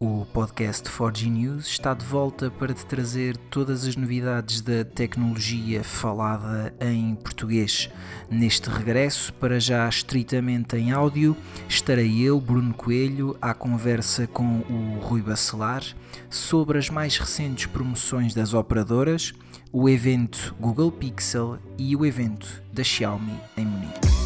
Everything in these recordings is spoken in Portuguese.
O podcast 4G News está de volta para te trazer todas as novidades da tecnologia falada em português. Neste regresso, para já estritamente em áudio, estarei eu, Bruno Coelho, à conversa com o Rui Bacelar sobre as mais recentes promoções das operadoras, o evento Google Pixel e o evento da Xiaomi em Munique.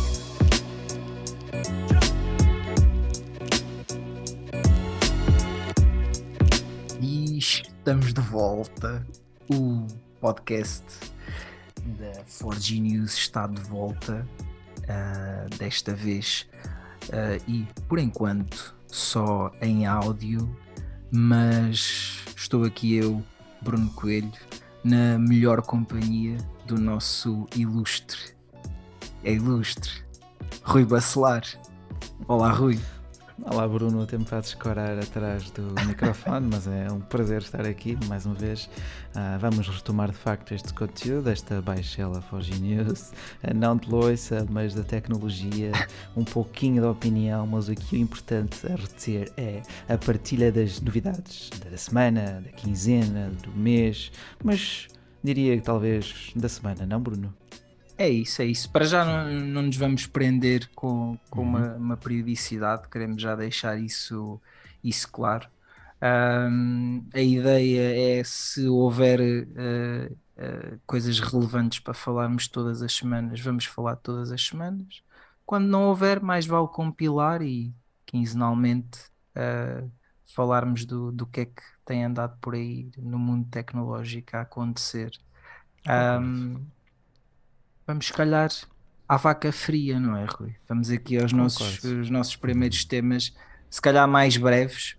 Estamos de volta. O podcast da 4G News está de volta, uh, desta vez, uh, e por enquanto só em áudio, mas estou aqui eu, Bruno Coelho, na melhor companhia do nosso ilustre, é ilustre, Rui Bacelar. Olá, Rui. Olá Bruno, até me fazes escorar atrás do microfone, mas é um prazer estar aqui mais uma vez. Uh, vamos retomar de facto este conteúdo, esta baixela Forge News, uh, não de loiça, mas da tecnologia, um pouquinho da opinião, mas o importante a reter é a partilha das novidades da semana, da quinzena, do mês, mas diria que talvez da semana, não Bruno? É isso, é isso. Para já não, não nos vamos prender com, com uhum. uma, uma, periodicidade, queremos já deixar isso, isso claro. Um, a ideia é se houver uh, uh, coisas relevantes para falarmos todas as semanas, vamos falar todas as semanas. Quando não houver, mais vale compilar e quinzenalmente uh, falarmos do, do que é que tem andado por aí no mundo tecnológico a acontecer. Um, vamos se calhar à vaca fria, não é, Rui? Vamos aqui aos nossos, os nossos primeiros temas, se calhar mais breves,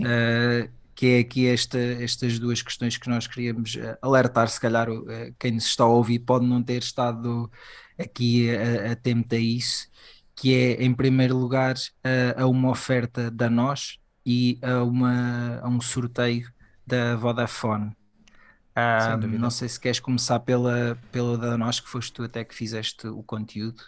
uh, que é aqui esta, estas duas questões que nós queríamos eh, alertar, se calhar uh, quem nos está a ouvir pode não ter estado aqui atento a isso, que é em primeiro lugar uh, a uma oferta da nós e a, uma, a um sorteio da Vodafone. Um, não sei se queres começar pela, pela da nós, que foste tu até que fizeste o conteúdo.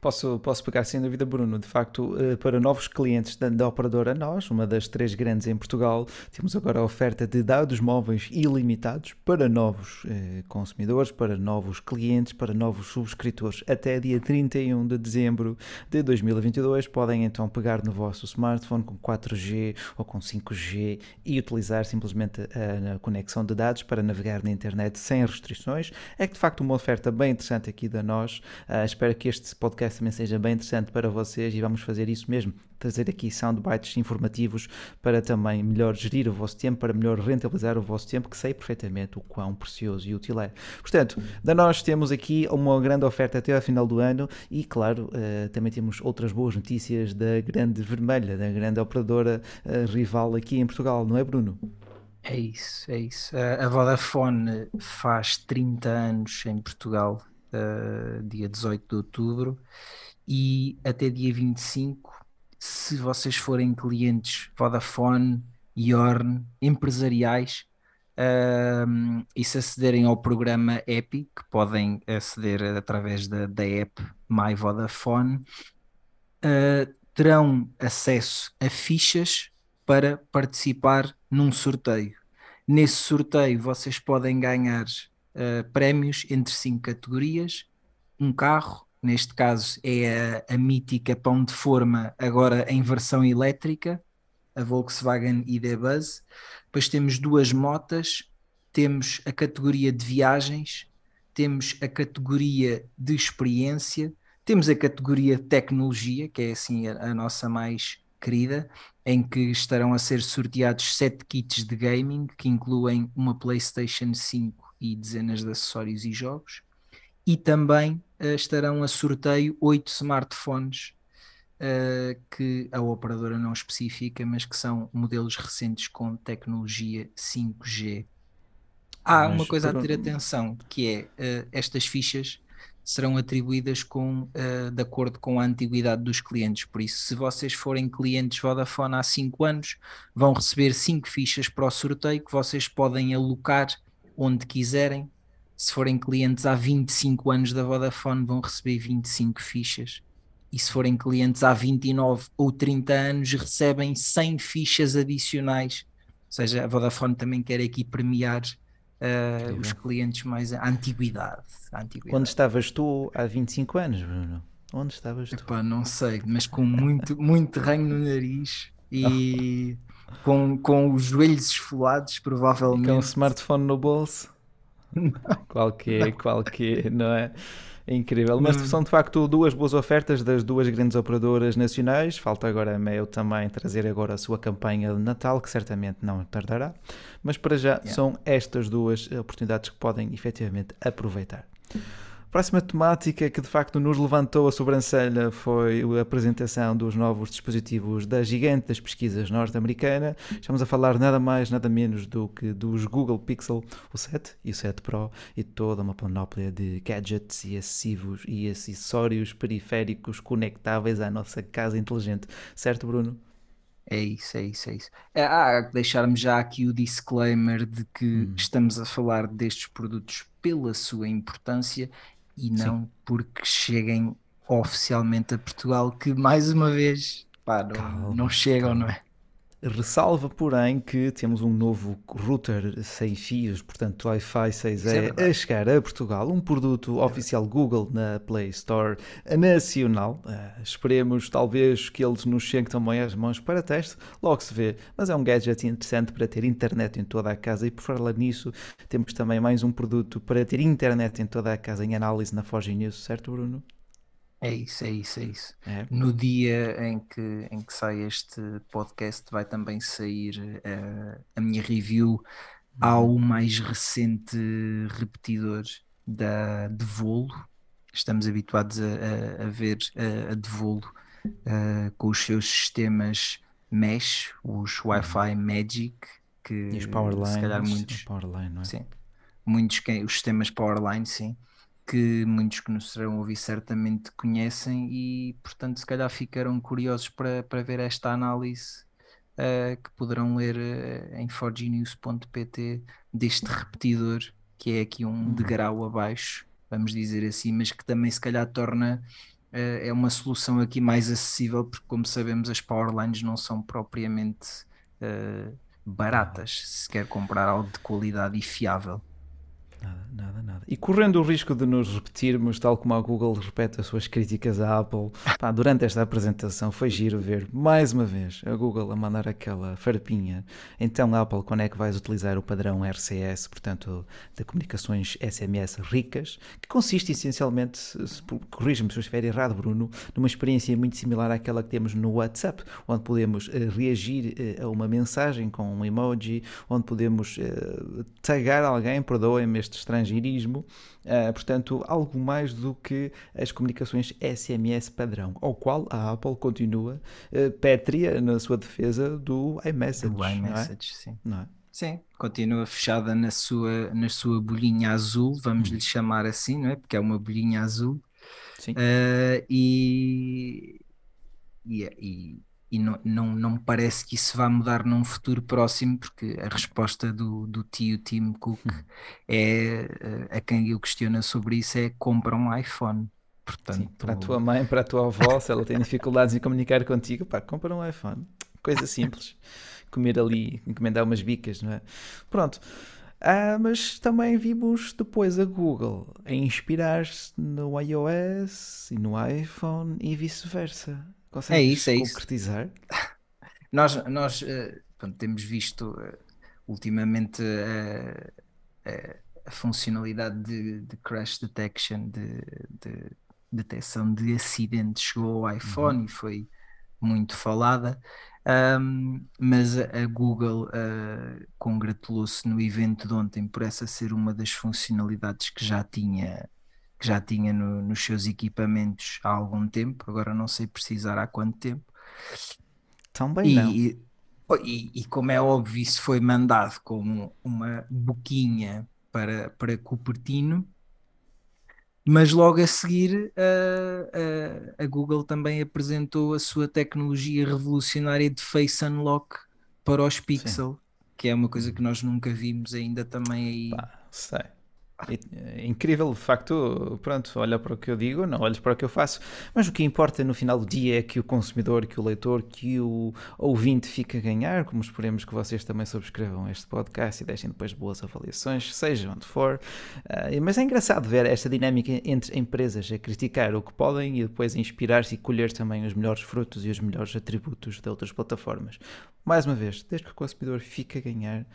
Posso, posso pegar sem dúvida, Bruno. De facto, eh, para novos clientes da, da, operadora Nós, uma das três grandes em Portugal, temos agora a oferta de dados móveis ilimitados para novos eh, consumidores, para novos clientes, para novos subscritores. Até dia 31 de dezembro de 2022, podem então pegar no vosso smartphone com 4G ou com 5G e utilizar simplesmente a, a conexão de dados para navegar na internet sem restrições. É de facto uma oferta bem interessante aqui da Nós. Uh, espero que este podcast podcast também seja bem interessante para vocês e vamos fazer isso mesmo, trazer aqui soundbites informativos para também melhor gerir o vosso tempo, para melhor rentabilizar o vosso tempo, que sei perfeitamente o quão precioso e útil é. Portanto, da nós temos aqui uma grande oferta até ao final do ano e, claro, uh, também temos outras boas notícias da grande vermelha, da grande operadora uh, rival aqui em Portugal, não é, Bruno? É isso, é isso. A Vodafone faz 30 anos em Portugal uh, dia 18 de outubro, e até dia 25, se vocês forem clientes Vodafone, Yorn, empresariais, uh, e se acederem ao programa EPI, que podem aceder através da, da app My Vodafone, uh, terão acesso a fichas para participar num sorteio. Nesse sorteio vocês podem ganhar uh, prémios entre cinco categorias, um carro, neste caso é a, a, mítica Pão de Forma, agora em versão elétrica, a Volkswagen ID Buzz. Depois temos duas motas, temos a categoria de viagens, temos a categoria de experiência, temos a categoria de tecnologia, que é assim a, a nossa mais querida, em que estarão a ser sorteados sete kits de gaming que incluem uma PlayStation 5 e dezenas de acessórios e jogos. E também uh, estarão a sorteio oito smartphones uh, que a operadora não especifica, mas que são modelos recentes com tecnologia 5G. Há mas, uma coisa a ter atenção, que é uh, estas fichas serão atribuídas com, uh, de acordo com a antiguidade dos clientes. Por isso, se vocês forem clientes Vodafone há 5 anos, vão receber 5 fichas para o sorteio que vocês podem alocar onde quiserem. Se forem clientes há 25 anos da Vodafone, vão receber 25 fichas e se forem clientes há 29 ou 30 anos, recebem 100 fichas adicionais. Ou seja, a Vodafone também quer aqui premiar uh, os clientes mais a antiguidade, a antiguidade. Onde estavas tu há 25 anos, Bruno? Onde estavas tu? Epá, não sei, mas com muito, muito ranho no nariz e com, com os joelhos esfolados, provavelmente. Com um smartphone no bolso. qualquer, qualquer, não é? É incrível, mas hum. são de facto duas boas ofertas das duas grandes operadoras nacionais. Falta agora a Mel também trazer agora a sua campanha de Natal, que certamente não tardará. Mas para já yeah. são estas duas oportunidades que podem efetivamente aproveitar. Próxima temática que de facto nos levantou a sobrancelha foi a apresentação dos novos dispositivos da gigante das pesquisas norte-americana. Estamos a falar nada mais, nada menos do que dos Google Pixel, o 7 e o 7 Pro e toda uma panóplia de gadgets e acessivos e acessórios periféricos conectáveis à nossa casa inteligente. Certo, Bruno? É isso, é isso, é isso. É, há que deixarmos já aqui o disclaimer de que hum. estamos a falar destes produtos pela sua importância e não Sim. porque cheguem oficialmente a Portugal, que mais uma vez pá, não, calma, não chegam, calma. não é? Ressalva, porém, que temos um novo router sem fios, portanto Wi-Fi 6E, é a chegar a Portugal, um produto é oficial Google na Play Store nacional. Uh, esperemos, talvez, que eles nos cheguem também às mãos para teste, logo se vê, mas é um gadget interessante para ter internet em toda a casa e por falar nisso, temos também mais um produto para ter internet em toda a casa em análise na Forge News, certo Bruno? É isso, é isso, é isso. É. No dia em que, em que sai este podcast, vai também sair uh, a minha review ao uhum. mais recente repetidor da Devolo. Estamos habituados a, a, a ver a, a Devolo uh, com os seus sistemas mesh, os uhum. Wi-Fi Magic, que e os Powerline, se calhar muitos, Powerline, não é? sim, muitos os sistemas Powerline, sim que muitos que nos serão ouvir certamente conhecem e, portanto, se calhar ficaram curiosos para, para ver esta análise uh, que poderão ler uh, em forgenews.pt deste repetidor, que é aqui um hum. degrau abaixo, vamos dizer assim, mas que também se calhar torna uh, é uma solução aqui mais acessível, porque como sabemos as powerlines não são propriamente baratas, se quer comprar algo de qualidade e fiável. Nada, nada, nada. E correndo o risco de nos repetirmos, tal como a Google repete as suas críticas à Apple, pá, durante esta apresentação foi giro ver mais uma vez a Google a mandar aquela farpinha. Então, Apple, quando é que vais utilizar o padrão RCS, portanto, de comunicações SMS ricas, que consiste essencialmente, corrija-me se eu estiver errado, Bruno, numa experiência muito similar àquela que temos no WhatsApp, onde podemos uh, reagir uh, a uma mensagem com um emoji, onde podemos uh, tagar alguém, perdoem-me este estrangeirismo, uh, portanto, algo mais do que as comunicações SMS padrão, ao qual a Apple continua uh, pétrea na sua defesa do iMessage. Do iMessage, é? sim. Não é? Sim, continua fechada na sua, na sua bolhinha azul, vamos hum. lhe chamar assim, não é? Porque é uma bolhinha azul. Sim. Uh, e, e, e, e não, não, não me parece que isso vá mudar num futuro próximo, porque a resposta do, do tio Tim Cook hum. é eh, a quem eu questiono sobre isso é compra um iPhone. Portanto, Sim, para a tua mãe, para a tua avó, se ela tem dificuldades em comunicar contigo, pá, compra um iPhone. Coisa simples. Comer ali, encomendar umas bicas, não é? Pronto. Ah, mas também vimos depois a Google a inspirar-se no iOS e no iPhone e vice-versa. Consegues é isso, é concretizar? Isso. nós nós uh, pronto, temos visto uh, ultimamente uh, a funcionalidade de, de, crash detection, de, de detecção de acidentes chegou ao iPhone uhum. e foi muito falada. Um, mas a, a Google uh, congratulou-se no evento de ontem por essa ser uma das funcionalidades que já tinha que já tinha no, nos seus equipamentos há algum tempo, agora não sei precisar há quanto tempo. Também e, não. E, e, como é óbvio, isso foi mandado como uma boquinha para, para Cupertino, mas logo a seguir a, a, a, Google também apresentou a sua tecnologia revolucionária de Face Unlock para os Pixel, Sim. que é uma coisa que nós nunca vimos ainda também aí. Pá, sei É incrível, de facto, pronto, olha para o que eu digo, não olhes para o que eu faço, mas o que importa no final do dia é que o consumidor, que o leitor, que o ouvinte fique a ganhar, como esperemos que vocês também subscrevam este podcast e deixem depois boas avaliações, seja onde for. Uh, mas é engraçado ver esta dinâmica entre empresas a criticar o que podem e depois inspirar-se e colher também os melhores frutos e os melhores atributos de outras plataformas. Mais uma vez, desde que o consumidor fique a ganhar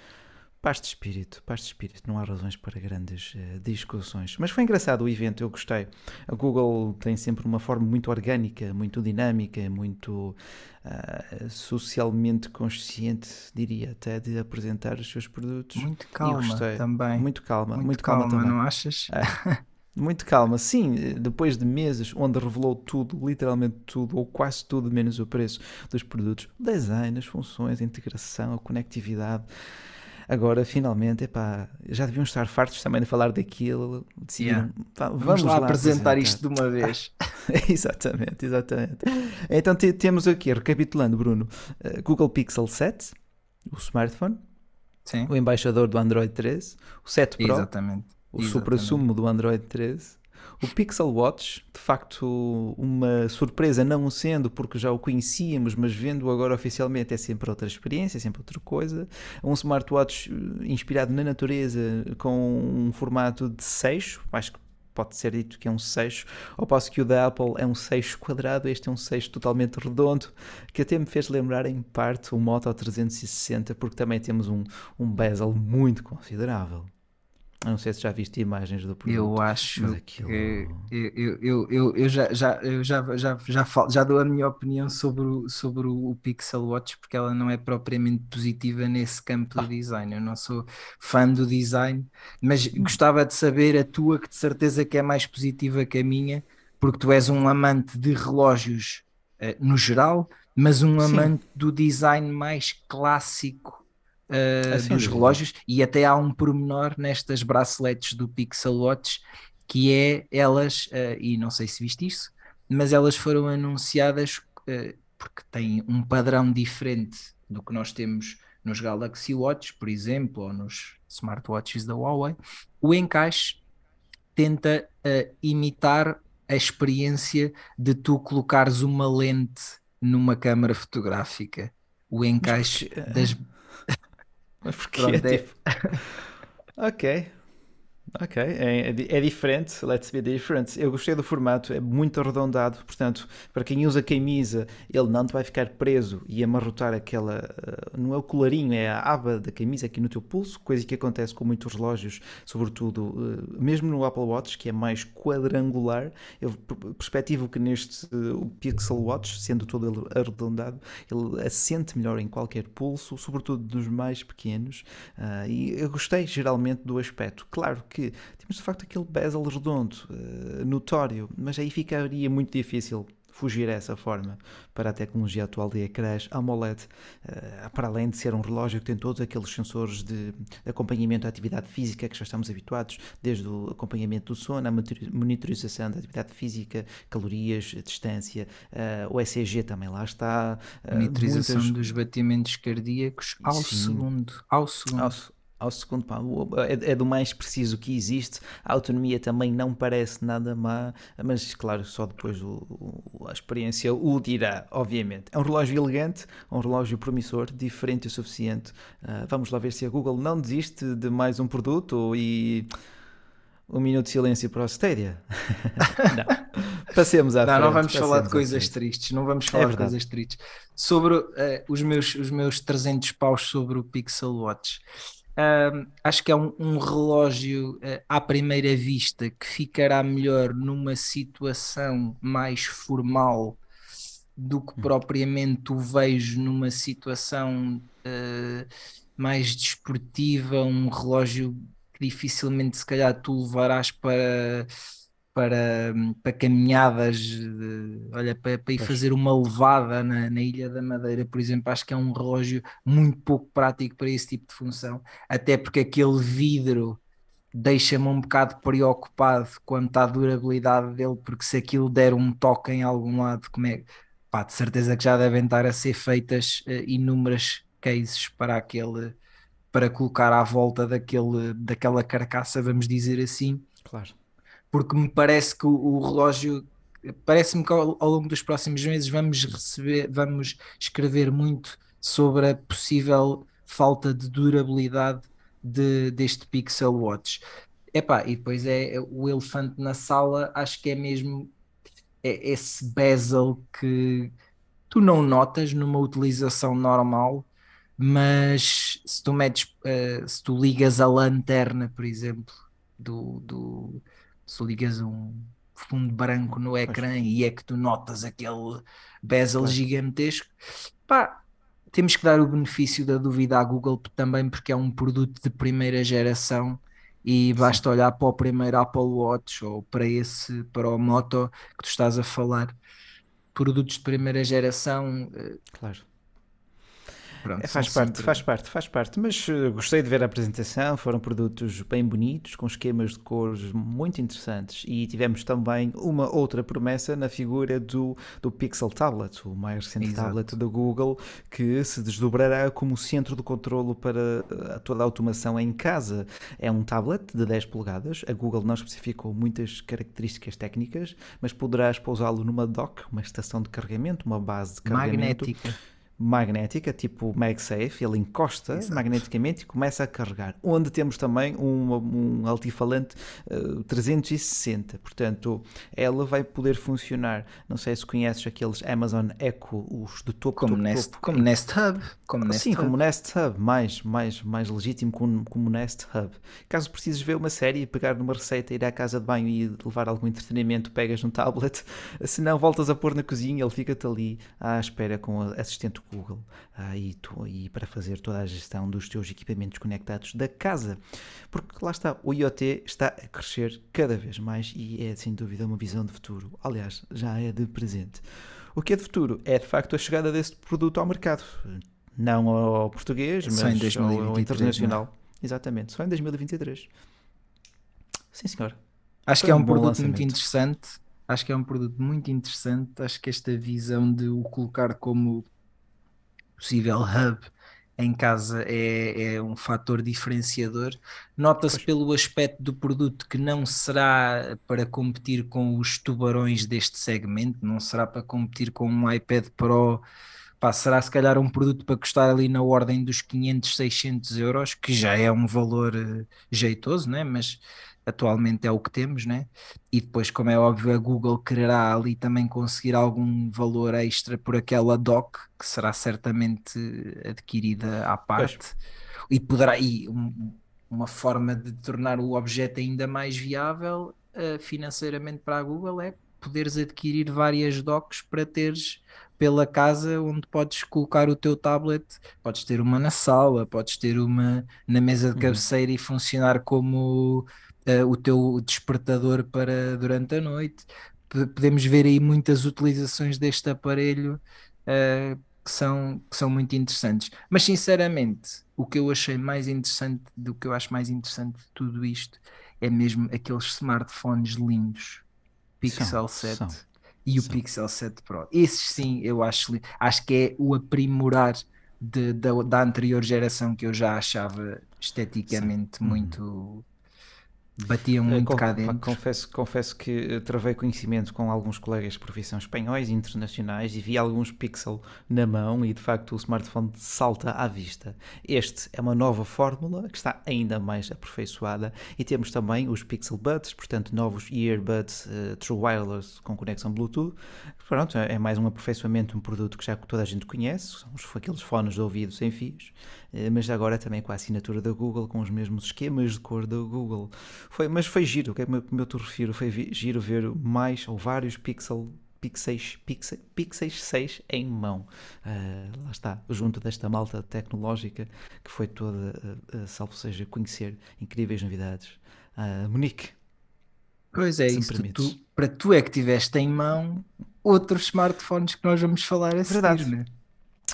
Paz de espírito, paz de espírito, não há razões para grandes uh, discussões. Mas foi engraçado o evento, eu gostei. A Google tem sempre uma forma muito orgânica, muito dinâmica, muito uh, socialmente consciente, diria até, de apresentar os seus produtos. Muito calma também. Muito calma, muito, muito calma, calma também. não achas? É. Muito calma, sim, depois de meses onde revelou tudo, literalmente tudo, ou quase tudo, menos o preço dos produtos, o design, as funções, a integração, a conectividade, Agora, finalmente, epá, já deviam estar fartos também de falar daquilo. Decidiram, yeah. pá, vamos, vamos, lá, apresentar, apresentar, isto de uma vez. exatamente, exatamente. Então temos aqui, recapitulando, Bruno, uh, Google Pixel 7, o smartphone, Sim. o embaixador do Android 13, o 7 Pro, exatamente. o supra-sumo do Android 13 o Pixel Watch, de facto, uma surpresa, não sendo porque já o conhecíamos, mas vendo-o agora oficialmente é sempre outra experiência, é sempre outra coisa. Um smartwatch eh, inspirado na natureza, com um formato de seixo, acho que pode ser dito que é um seixo, ao passo que o da Apple é um seixo quadrado, este é um seixo totalmente redondo, que até me fez lembrar em parte o Moto 360, porque também temos um, um bezel muito considerável. Não sei se já viste imagens do produto. Eu acho aquilo... que eu, eu, eu, eu, já, já, eu já, já, já, falo, já dou a minha opinião sobre o, sobre o Pixel Watch porque ela não é propriamente positiva nesse campo do ah. design. Eu não sou fã do design, mas hum. gostava de saber a tua, que de certeza que é mais positiva que a minha, porque tu és um amante de relógios uh, no geral, mas um Sim. amante do design mais clássico uh, dos relógios e até há um pormenor nestas braceletes do Pixel Watch que é elas, uh, e não sei se viste isso, mas elas foram anunciadas uh, porque têm um padrão diferente do que nós temos nos Galaxy Watch, por exemplo, ou nos smartwatches da Huawei. O encaixe tenta uh, imitar a experiência de tu colocares uma lente numa câmara fotográfica. O encaixe das, mas porquê? Pronto, é... tipo... ok. Ok, é, é, diferente, let's be different. Eu gostei do formato, é muito arredondado, portanto, para quem usa camisa, ele não te vai ficar preso e amarrotar aquela. Uh, não é o colarinho, é a aba da camisa aqui no teu pulso, coisa que acontece com muitos relógios, sobretudo, uh, mesmo no Apple Watch, que é mais quadrangular. Eu perspectivo que neste uh, Pixel Watch, sendo todo ele arredondado, ele assente melhor em qualquer pulso, sobretudo dos mais pequenos, e eu gostei geralmente do aspecto. Claro que temos de facto aquele bezel redondo, uh, notório, mas aí ficaria muito difícil fugir a essa forma para a tecnologia atual de ecrãs AMOLED, uh, para além de ser um relógio que tem todos aqueles sensores de acompanhamento da atividade física que já estamos habituados, desde o acompanhamento do sono, a monitorização da atividade física, calorias, distância, uh, o ECG também lá está. Monitorização muitas... dos batimentos cardíacos ao Sim. segundo. Ao segundo. Ao, ao segundo pá, é, é, do mais preciso que existe. A autonomia também não parece nada má, mas claro, só depois o, o, a experiência o dirá, obviamente. É um relógio elegante, um relógio promissor, diferente o suficiente. Uh, vamos lá ver se a Google não desiste de mais um produto e. Um minuto de silêncio para o Stadia. não. Passemos à não, frente. Não vamos falar de coisas tristes. Não vamos falar é de coisas tristes. Sobre uh, os, meus, os meus 300 paus sobre o Pixel Watch. Acho que é um, um relógio uh, à primeira vista que ficará melhor numa situação mais formal do que hum. propriamente o vejo numa situação uh, mais desportiva, um relógio que dificilmente se calhar tu levarás para para, para caminhadas, de, olha, para, para ir pois. fazer uma levada na, na Ilha da Madeira, por exemplo, acho que é um relógio muito pouco prático para esse tipo de função, até porque aquele vidro deixa-me um bocado preocupado quanto à durabilidade dele, porque se aquilo der um toque em algum lado, como é, pá, de certeza que já devem estar a ser feitas uh, inúmeras cases para aquele para colocar à volta daquele, daquela carcaça, vamos dizer assim. Claro. Porque me parece que o, o relógio parece-me que ao, ao, longo dos próximos meses vamos receber, vamos escrever muito sobre a possível falta de durabilidade de, deste Pixel Watch. Epá, e depois é, é o elefante na sala, acho que é mesmo é esse bezel que tu não notas numa utilização normal, mas se tu metes, uh, se tu ligas a lanterna, por exemplo, do, do se ligas um fundo branco no ecrã e é que tu notas aquele bezel gigantesco, pá, temos que dar o benefício da dúvida à Google também porque é um produto de primeira geração e basta olhar para o primeiro Apple Watch ou para esse, para o Moto que tu estás a falar, produtos de primeira geração. Eh, claro Pronto, é, faz parte, sempre... faz parte, faz parte. Mas uh, gostei de ver a apresentação. Foram produtos bem bonitos, com esquemas de cores muito interessantes. E tivemos também uma outra promessa na figura do, do Pixel Tablet, o mais recente Exato. tablet da Google, que se desdobrará como centro de controlo para uh, toda a automação em casa. É um tablet de 10 polegadas. A Google não especificou muitas características técnicas, mas poderás pousá-lo numa dock, uma estação de carregamento, uma base de carregamento. Magnética magnética, tipo MagSafe, ele encosta Exato. magneticamente e começa a carregar. Onde temos também um, um altifalante uh, eh, 360, portanto, ela vai poder funcionar. Não sei se conheces aqueles Amazon Echo, os de topo, como, topo, Nest, topo. como Nest Hub. Como Nest Sim, Hub. como Nest Hub, mais, mais, mais legítimo como, como Nest Hub. Caso precises ver uma série, pegar numa receita, ir à casa de banho e levar algum entretenimento, pegas no tablet, se não voltas a pôr na cozinha, ele fica-te ali à espera com o assistente Google ah, e, tu, e, para fazer toda a gestão dos teus equipamentos conectados da casa. Porque lá está, o IoT está a crescer cada vez mais e é sem dúvida uma visão de futuro. Aliás, já é de presente. O que é de futuro? É de facto a chegada deste produto ao mercado. Não ao português, mas ao internacional. Não? É? Exatamente, só em 2023. Sim, senhor. Acho Foi que é um, um produto lançamento. muito interessante. Acho que é um produto muito interessante. Acho que esta visão de o colocar como possível hub em casa é, é um fator diferenciador. Nota-se pelo aspecto do produto que não será para competir com os tubarões deste segmento, não será para competir com um iPad Pro. Pá, será se calhar um produto para custar ali na ordem dos 500, 600 euros, que já é um valor uh, jeitoso, né? mas atualmente é o que temos, né? E depois, como é óbvio, a Google quererá ali também conseguir algum valor extra por aquela doc que será certamente adquirida à parte pois. e poderá e um, uma forma de tornar o objeto ainda mais viável uh, financeiramente para a Google é poderes adquirir várias docs para teres pela casa onde podes colocar o teu tablet, podes ter uma na sala, podes ter uma na mesa de uhum. cabeceira uhum. e funcionar como uh, o teu despertador para durante a noite. P podemos ver aí muitas utilizações deste aparelho uh, que, são, que são muito interessantes. Mas sinceramente, o que eu achei mais interessante, do que eu acho mais interessante de tudo isto, é mesmo aqueles smartphones lindos, Pixel são, 7 são, e o Pixel 7 Pro. Esses sim, eu acho, acho que é o aprimorar de, da, da anterior geração que eu já achava esteticamente sim. muito uhum batiam muito Com, cá dentro. Confesso, confesso que travei conhecimento com alguns colegas de profissão espanhóis e internacionais e vi alguns pixel na mão e de facto o smartphone salta à vista. Este é uma nova fórmula que está ainda mais aperfeiçoada e temos também os Pixel Buds, portanto novos earbuds uh, True Wireless com conexão Bluetooth. Pronto, é mais um aperfeiçoamento, um produto que já toda a gente conhece, são aqueles fones de ouvido sem fios eh, mas agora também com a assinatura da Google, com os mesmos esquemas de cor da Google. Foi, mas foi giro, o que é que eu te refiro? Foi giro ver mais ou vários pixel Pixels, Pixel, Pixels 6 em mão. Uh, lá está, junto desta malta tecnológica que foi toda, uh, salvo seja, conhecer incríveis novidades. Monique. Pois é, isso. Tu, para tu é que tiveste em mão outros smartphones que nós vamos falar a Verdade. seguir, né?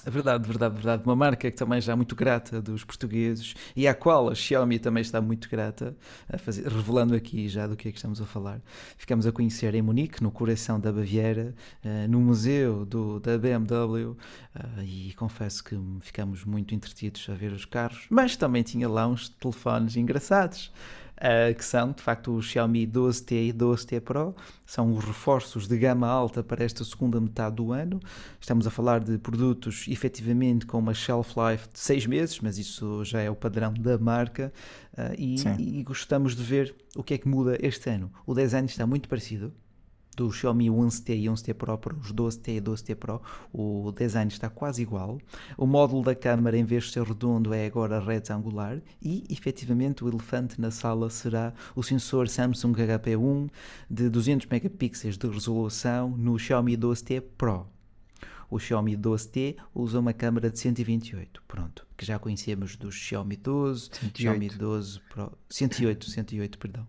Verdade, verdade, verdade. Uma marca que também já é muito grata dos portugueses e à qual a Xiaomi também está muito grata, fazer, revelando aqui já do que é que estamos a falar. Ficamos a conhecer em Munique, no coração da Baviera, uh, no museu do, da BMW, eh, e confesso que ficamos muito entretidos a ver os carros, mas também tinha lá uns telefones engraçados uh, que são de facto o Xiaomi 12T e 12T Pro, são os reforços de gama alta para esta segunda metade do ano. Estamos a falar de produtos efetivamente com uma shelf life de 6 meses, mas isso já é o padrão da marca uh, e, e gostamos de ver o que é que muda este ano. O design está muito parecido, do Xiaomi 11T e 11T Pro para os 12T e 12T Pro, o design está quase igual. O módulo da câmara, em vez de ser redondo, é agora retangular e, efetivamente, o elefante na sala será o sensor Samsung HP1 de 200 megapixels de resolução no Xiaomi 12T Pro. O Xiaomi 12T usa uma câmera de 128, pronto, que já conhecemos dos Xiaomi 12, 108. Xiaomi 12 Pro, 108, 108, perdão.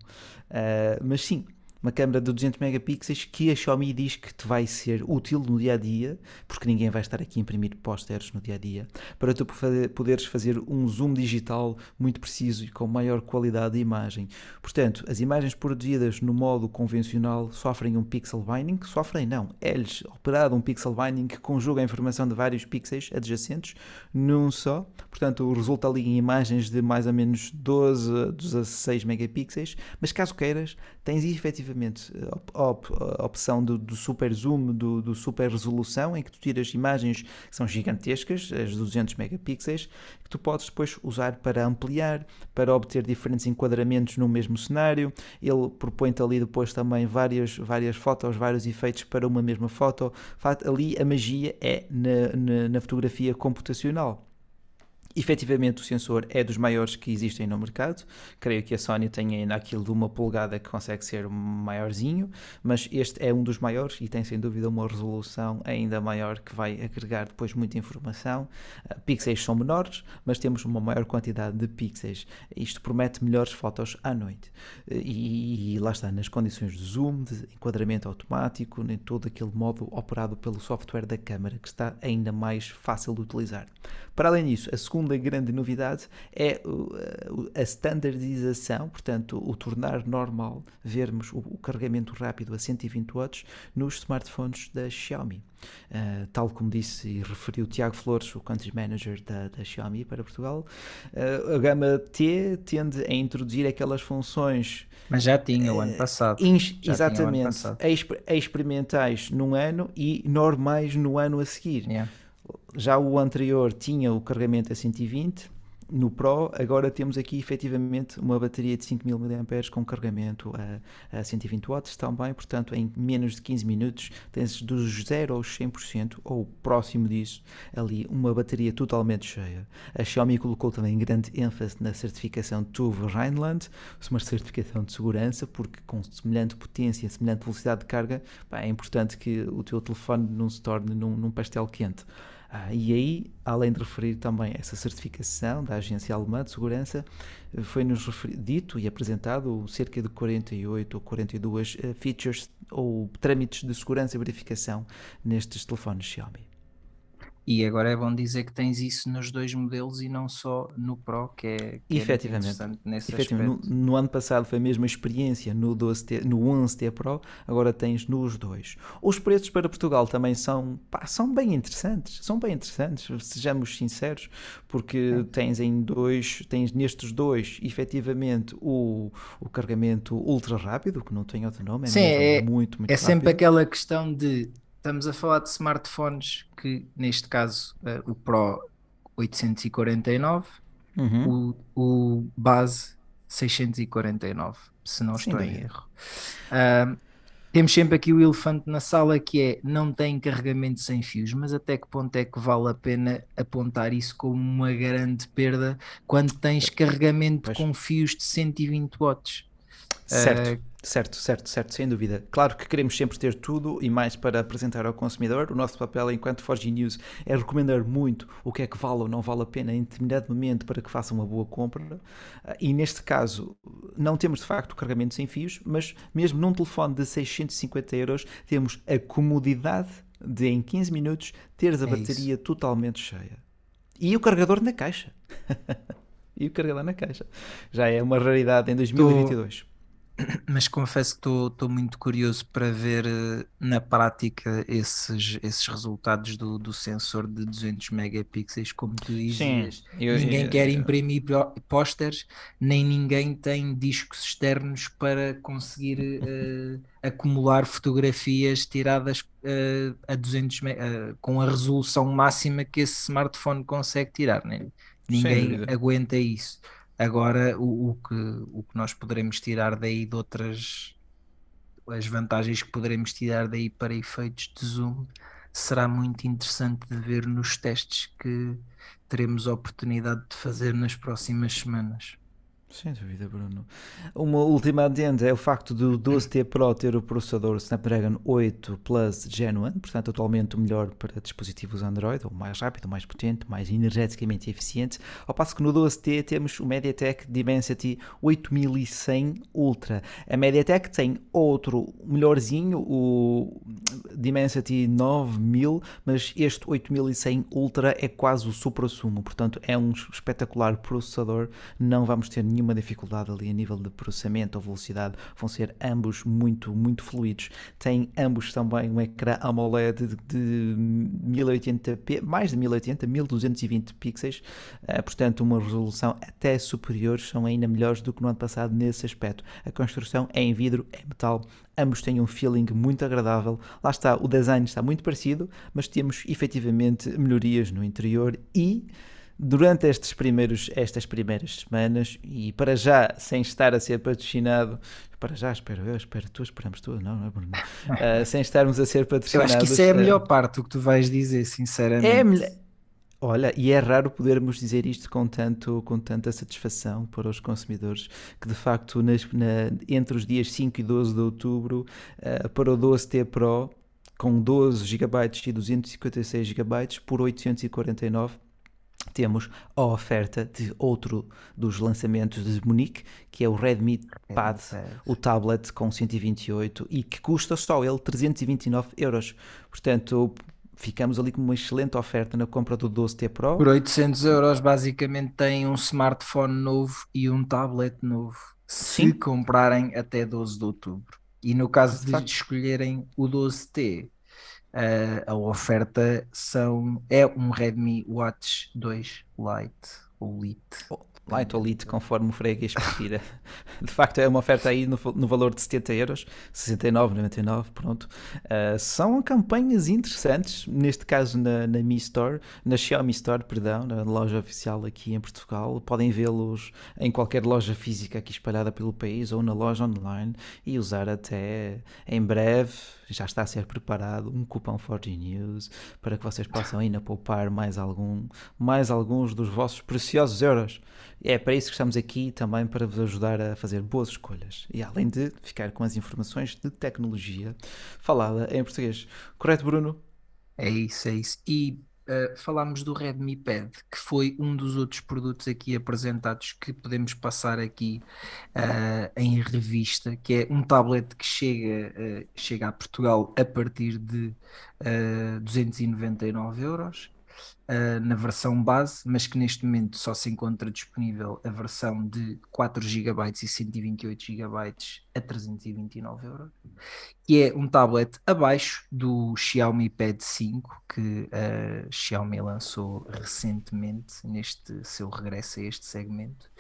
Uh, mas sim, uma câmera de 200 megapixels que a Xiaomi diz que te vai ser útil no dia a dia, porque ninguém vai estar aqui a imprimir pósteres no dia a dia, para tu poderes fazer um zoom digital muito preciso e com maior qualidade de imagem. Portanto, as imagens produzidas no modo convencional sofrem um pixel binding, sofrem não, é-lhes operado um pixel binding que conjuga a informação de vários pixels adjacentes num só. Portanto, resulta ali em imagens de mais ou menos 12 a 16 megapixels, mas caso queiras, tens efetivamente efetivamente a, op, opção do, do, super zoom, do, do, super resolução, em que tu tiras imagens que são gigantescas, as 200 megapixels, que tu podes depois usar para ampliar, para obter diferentes enquadramentos no mesmo cenário. Ele propõe-te ali depois também várias, várias fotos, vários efeitos para uma mesma foto. Ali a magia é na, na, na fotografia computacional. Efetivamente, o sensor é dos maiores que existem no mercado. Creio que a Sony tem ainda aquilo de uma polegada que consegue ser maiorzinho, mas este é um dos maiores e tem sem dúvida uma resolução ainda maior que vai agregar depois muita informação. Uh, pixels são menores, mas temos uma maior quantidade de pixels. Isto promete melhores fotos à noite. E, e, lá está, nas condições de zoom, de enquadramento automático, nem todo aquele modo operado pelo software da câmera que está ainda mais fácil de utilizar. Para além disso, a segunda grande novidade é a standardização, portanto, o tornar normal vermos o carregamento rápido a 120 watts nos smartphones da Xiaomi. Uh, tal como disse e referiu Tiago Flores, o Country Manager da, da Xiaomi para Portugal, uh, a gama T tende a introduzir aquelas funções. Mas já tinha o ano passado. exatamente. Ano passado. experimentais num ano e normais no ano a seguir. Yeah. Já o anterior tinha o carregamento a 120 no Pro, agora temos aqui efetivamente uma bateria de 5000 mAh com carregamento a, a 120 watts também, portanto em menos de 15 minutos tens dos 0 aos 100% ou próximo disso ali uma bateria totalmente cheia. A Xiaomi colocou também grande ênfase na certificação TÜV Rheinland, uma certificação de segurança, porque com semelhante potência, semelhante velocidade de carga, é importante que o teu telefone não se torne num, num pastel quente. Ah, e aí, além de referir também essa certificação da Agência Alemã de Segurança, foi-nos dito e apresentado cerca de 48 ou 42 uh, ah, features ou trâmites de segurança e verificação nestes telefones Xiaomi. E agora é bom dizer que tens isso nos dois modelos e não só no Pro, que é, que Efetivamente. É interessante nesse Efetivamente. No, no, ano passado foi a mesma experiência no, 12T, no 11T Pro, agora tens nos dois. Os preços para Portugal também são, pá, são bem interessantes, são bem interessantes, sejamos sinceros, porque é. tens em dois, tens nestes dois, efetivamente, o, o carregamento ultra rápido, que não tem outro nome, é, Sim, é muito, muito É rápido. sempre aquela questão de estamos a falar de smartphones que, neste caso, uh, o Pro 849, uhum. o, o base 649, se não estou em erro. Uh, temos sempre aqui o elefante na sala que é não tem carregamento sem fios, mas até que ponto é que vale a pena apontar isso como uma grande perda quando tens carregamento pois. com fios de 120 watts? Certo. Uh, Certo, certo, certo, sem dúvida. Claro que queremos sempre ter tudo e mais para apresentar ao consumidor. O nosso papel enquanto Forge News é recomendar muito o que é que vale ou não vale a pena em determinado momento para que faça uma boa compra. Ah, e neste caso, não temos de facto carregamento sem fios, mas mesmo num telefone de 650 euros, temos a comodidade de em 15 minutos teres a é bateria isso. totalmente cheia. E o carregador na caixa. e o carregador na caixa. Já é uma raridade em 2022 mas confesso que estou muito curioso para ver eh, na prática esses, esses resultados do, do sensor de 200 megapixels, como tu dizes. ninguém eu, quer eu, imprimir pósteres, nem ninguém tem discos externos para conseguir uh, acumular fotografias tiradas uh, a 200 uh, com a resolução máxima que esse smartphone consegue tirar. Né? Ninguém aguenta isso. Agora, o, o, que, o que nós poderemos tirar daí de outras. as vantagens que poderemos tirar daí para efeitos de zoom será muito interessante de ver nos testes que teremos a oportunidade de fazer nas próximas semanas. Sem dúvida, Bruno. Uma última adenda é o facto do 12T Pro ter o processador Snapdragon 8 Plus Gen 1, portanto, atualmente o melhor para dispositivos Android, o mais rápido, o mais potente, mais energeticamente eficiente. Ao passo que no 12T temos o MediaTek Dimensity 8100 Ultra. A MediaTek tem outro melhorzinho, o Dimensity 9000, mas este 8100 Ultra é quase o supra-sumo, portanto, é um espetacular processador. Não vamos ter nenhum nenhuma dificuldade ali a nível de processamento ou velocidade, vão ser ambos muito, muito fluidos. Tem ambos também um ecrã AMOLED de, de 1080p, mais de 1080, 1220 pixels, uh, portanto uma resolução até superior, são ainda melhores do que no ano passado nesse aspecto. A construção é em vidro, é metal, ambos têm um feeling muito agradável. Lá está, o design está muito parecido, mas temos efetivamente melhorias no interior e durante estes primeiros, estas primeiras semanas e para já sem estar a ser patrocinado para já espero eu, espero tu, esperamos tu, não, não é Bruno? Uh, sem estarmos a ser patrocinados. Eu acho que isso é a melhor parte, o que tu vais dizer, sinceramente. É melhor. Olha, e é raro podermos dizer isto com, tanto, com tanta satisfação para os consumidores, que de facto nas, na, entre os dias 5 e 12 de outubro, uh, para o 12T Pro, com 12 GB e 256 GB por 849 temos a oferta de outro dos lançamentos de Munique, que é o Redmi Pad, o tablet com 128 e que custa só ele 329 euros. Portanto, ficamos ali com uma excelente oferta na compra do 12T Pro. Por 800 euros, basicamente, tem um smartphone novo e um tablet novo. Se Sim. comprarem até 12 de outubro. E no caso de, de escolherem o 12T, Uh, a oferta são, é um Redmi Watch 2 Lite ou Lite. Light ou Lite, conforme o freguês prefira. De facto, é uma oferta aí no, no valor de 70 euros, 69,99, pronto. Uh, são campanhas interessantes, neste caso na, na Mi Store, na Xiaomi Store, perdão, na loja oficial aqui em Portugal. Podem vê-los em qualquer loja física aqui espalhada pelo país ou na loja online e usar até em breve já está a ser preparado um cupom Forge News para que vocês possam ainda poupar mais, algum, mais alguns dos vossos preciosos euros. É para isso que estamos aqui também para vos ajudar a fazer boas escolhas e além de ficar com as informações de tecnologia falada em português. Correto, Bruno? É isso, é isso. E uh, falámos do Redmi Pad, que foi um dos outros produtos aqui apresentados que podemos passar aqui uh, em revista, que é um tablet que chega, uh, chega a Portugal a partir de 299 euros uh, na versão base, mas que neste momento só se encontra disponível a versão de 4 GB e 128 GB a 329 euros, que é um tablet abaixo do Xiaomi Pad 5 que a Xiaomi lançou recentemente neste seu regresso a este segmento.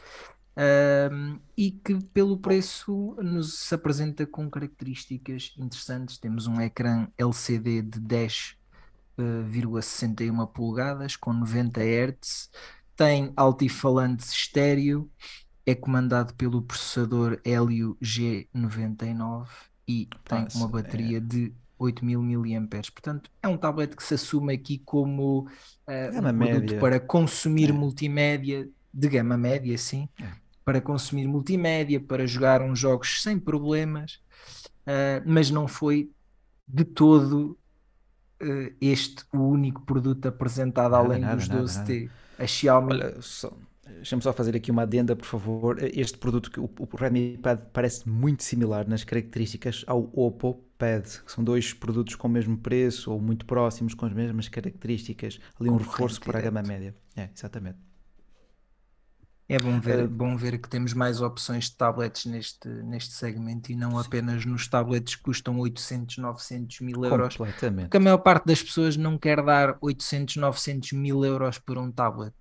Um, e que pelo preço nos apresenta com características interessantes. Temos um ecrã LCD de 10 1,61 polegadas com 90 Hz, tem altifalantes estéreo, é comandado pelo processador Helio G99 e tem uma bateria é. de 8000 mAh. Portanto, é um tablet que se assume aqui como uh, um média. produto para consumir é. multimédia de gama média, sim, é. para consumir multimédia, para jogar uns jogos sem problemas, uh, mas não foi de todo este o único produto apresentado nada, além nada, dos 12T. A Xiaomi. Olha, só, deixa-me só fazer aqui uma adenda, por favor. Este produto, o, o Redmi Pad, parece muito similar nas características ao Oppo Pad, que são dois produtos com o mesmo preço ou muito próximos, com as mesmas características, ali um reforço para a gama média. É, exatamente. É bom ver, uh, bom ver que temos mais opções de tablets neste, neste segmento e não sim. apenas nos tablets que custam 800, 900 mil euros. Completamente. Porque a maior parte das pessoas não quer dar 800, 900 mil euros por um tablet.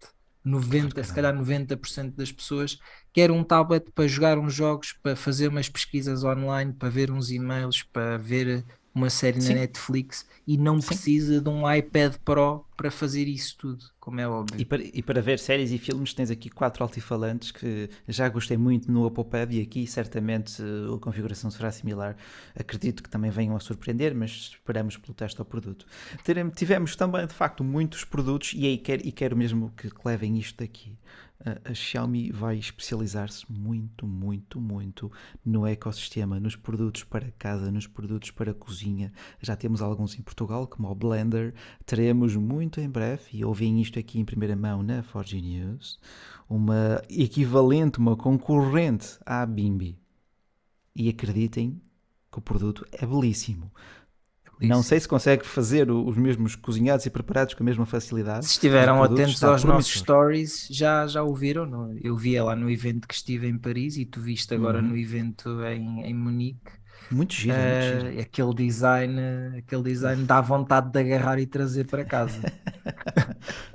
90, claro se calhar 90% das pessoas quer um tablet para jogar uns jogos, para fazer umas pesquisas online, para ver uns e-mails, para ver uma série Sim. na Netflix e não Sim. precisa de um iPad Pro para fazer isso tudo, como é óbvio. E para, e para ver séries e filmes tens aqui quatro altifalantes que já gostei muito no Apple Pad e aqui certamente a configuração será similar. Acredito que também venham a surpreender, mas esperamos pelo teste ao produto. Tivemos também de facto muitos produtos e aí quero, e quero mesmo que levem isto daqui a, Xiaomi vai especializar-se muito, muito, muito no ecossistema, nos produtos para casa, nos produtos para cozinha. Já temos alguns em Portugal, como o Blender. Teremos muito em breve, e ouvem isto aqui em primeira mão na Forge News, uma equivalente, uma concorrente à Bimbi. E acreditem que o produto é belíssimo. Isso. Não sei se consegue fazer os mesmos cozinhados e preparados com a mesma facilidade. Se estiveram atentos aos nossos stories, já, já ouviram. Não? Eu via lá no evento que estive em Paris e tu viste agora uhum. no evento em, em Munique. Muito giro, uh, muito giro. Aquele design, aquele design dá vontade de agarrar e trazer para casa.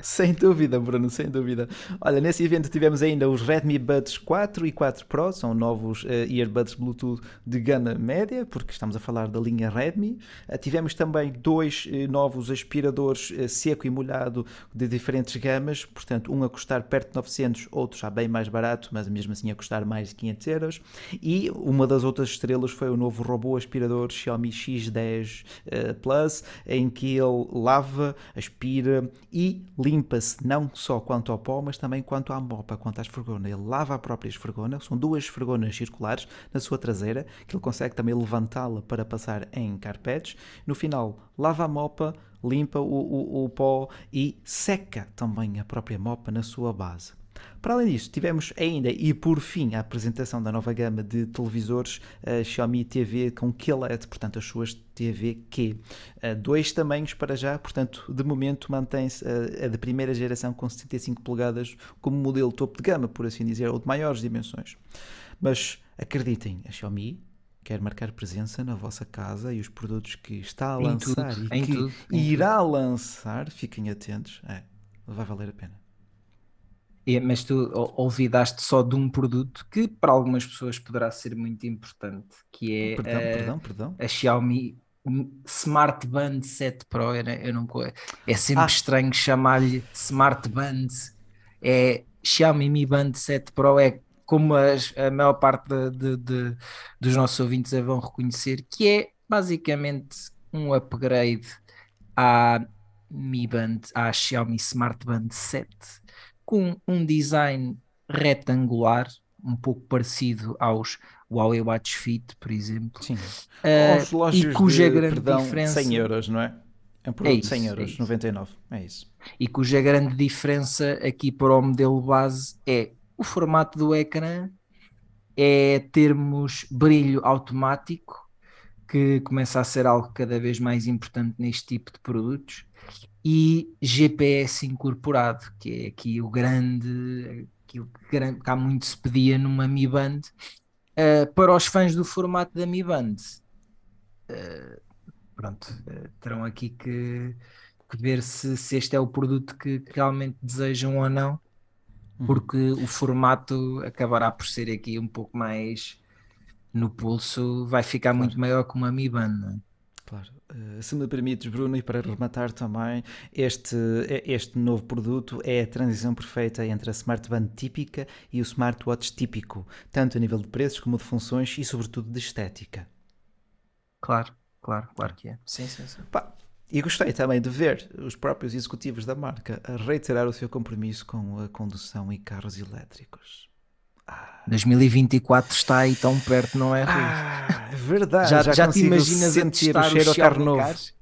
sem dúvida, Bruno, sem dúvida. Olha, nesse evento tivemos ainda os Redmi Buds 4 e 4 Pro, são novos uh, earbuds Bluetooth de gama média, porque estamos a falar da linha Redmi. Uh, tivemos também dois uh, novos aspiradores seco e molhado de diferentes gamas, portanto, um a custar perto de 900, outro já bem mais barato, mas mesmo assim a custar mais de 500 euros. E uma das outras estrelas foi o novo robô aspirador Xiaomi X10 Plus, em que ele lava, aspira e limpa-se não só quanto ao pó, mas também quanto à mopa, quanto à esfregona. Ele lava a própria esfregona, são duas esfregonas circulares na sua traseira, que ele consegue também levantá-la para passar em carpetes. No final, lava a mopa, limpa o, o, o pó e seca também a própria mopa na sua base. Para além disso, tivemos ainda e por fim a apresentação da nova gama de televisores a Xiaomi TV com QLED, portanto as suas TV Q. dois tamanhos para já, portanto de momento mantém-se a, a de primeira geração com 75 polegadas como modelo topo de gama, por assim dizer, ou de maiores dimensões. Mas acreditem, a Xiaomi quer marcar presença na vossa casa e os produtos que está a lançar tudo, e que tudo, irá tudo. lançar, fiquem atentos, é, vai valer a pena. É, mas tu olvidaste só de um produto que para algumas pessoas poderá ser muito importante, que é perdão, a, perdão, perdão. a Xiaomi Smart Band 7 Pro. Eu, eu não, é sempre ah. estranho chamar-lhe Smart Band. É Xiaomi Mi Band 7 Pro é como as, a maior parte de, de, de, dos nossos ouvintes vão reconhecer, que é basicamente um upgrade à Mi Band, à Xiaomi Smart Band 7 com um design retangular, um pouco parecido aos Huawei Watch Fit, por exemplo. Sim. Uh, e cuja de, grande perdão, diferença. 100 euros, não é? É um produto é de 100 euros, é 99. É isso. E cuja grande diferença aqui para o modelo base é o formato do ecrã, é termos brilho automático, que começa a ser algo cada vez mais importante neste tipo de produtos e GPS incorporado, que é aqui o grande, aquilo que há muito se pedia numa Mi Band. Uh, para os fãs do formato da Mi Band, uh, pronto, uh, terão aqui que, que ver se, se, este é o produto que, que realmente desejam ou não, uhum. porque o formato acabará por ser aqui um pouco mais no pulso, vai ficar claro. muito maior que uma Mi Band. Não é? Claro. Uh, se me permites, Bruno, e para rematar também, este, este novo produto é a transição perfeita entre a smartband típica e o smartwatch típico, tanto a nível de preços como de funções e, sobretudo, de estética. Claro, claro, claro que é. Sim, sim, sim. Pá, e gostei também de ver os próprios executivos da marca a reiterar o seu compromisso com a condução e carros elétricos. 2024 está aí tão perto, não é, Rui? Ah, é verdade. Já, já, já te imaginas a testar o cheiro ao carro novo? Cars?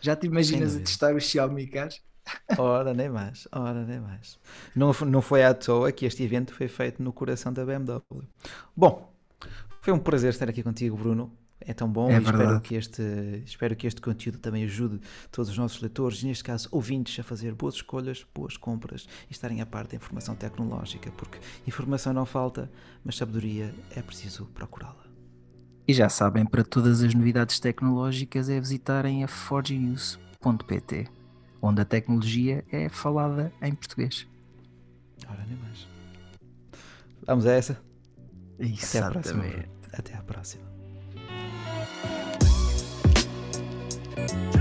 Já te imaginas a testar os Xiaomi Cars? Ora, nem mais, ora, nem mais. Não, não foi à toa que este evento foi feito no coração da BMW. Bom, foi um prazer estar aqui contigo, Bruno. É tão bom É e espero que, este, espero que este conteúdo também ajude todos os nossos leitores, neste caso ouvintes, a fazer boas escolhas, boas compras e estarem a par da informação tecnológica, porque informação não falta, mas sabedoria é preciso procurá-la. E já sabem, para todas as novidades tecnológicas é visitarem a forgenews.pt, onde a tecnologia é falada em português. Ora, nem mais. Vamos a essa? Até à próxima. Exatamente. Até à próxima. thank you